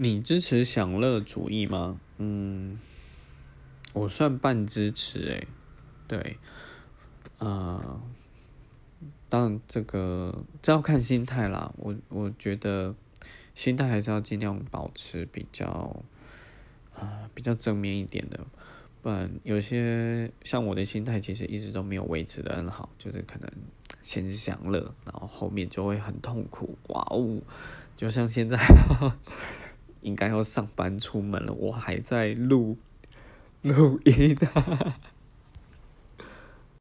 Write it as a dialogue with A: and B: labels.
A: 你支持享乐主义吗？嗯，我算半支持诶。对，呃，当然这个这要看心态啦。我我觉得心态还是要尽量保持比较啊比较正面一点的，不然有些像我的心态其实一直都没有维持的很好，就是可能先是享乐，然后后面就会很痛苦。哇哦，就像现在。应该要上班出门了，我还在录录音。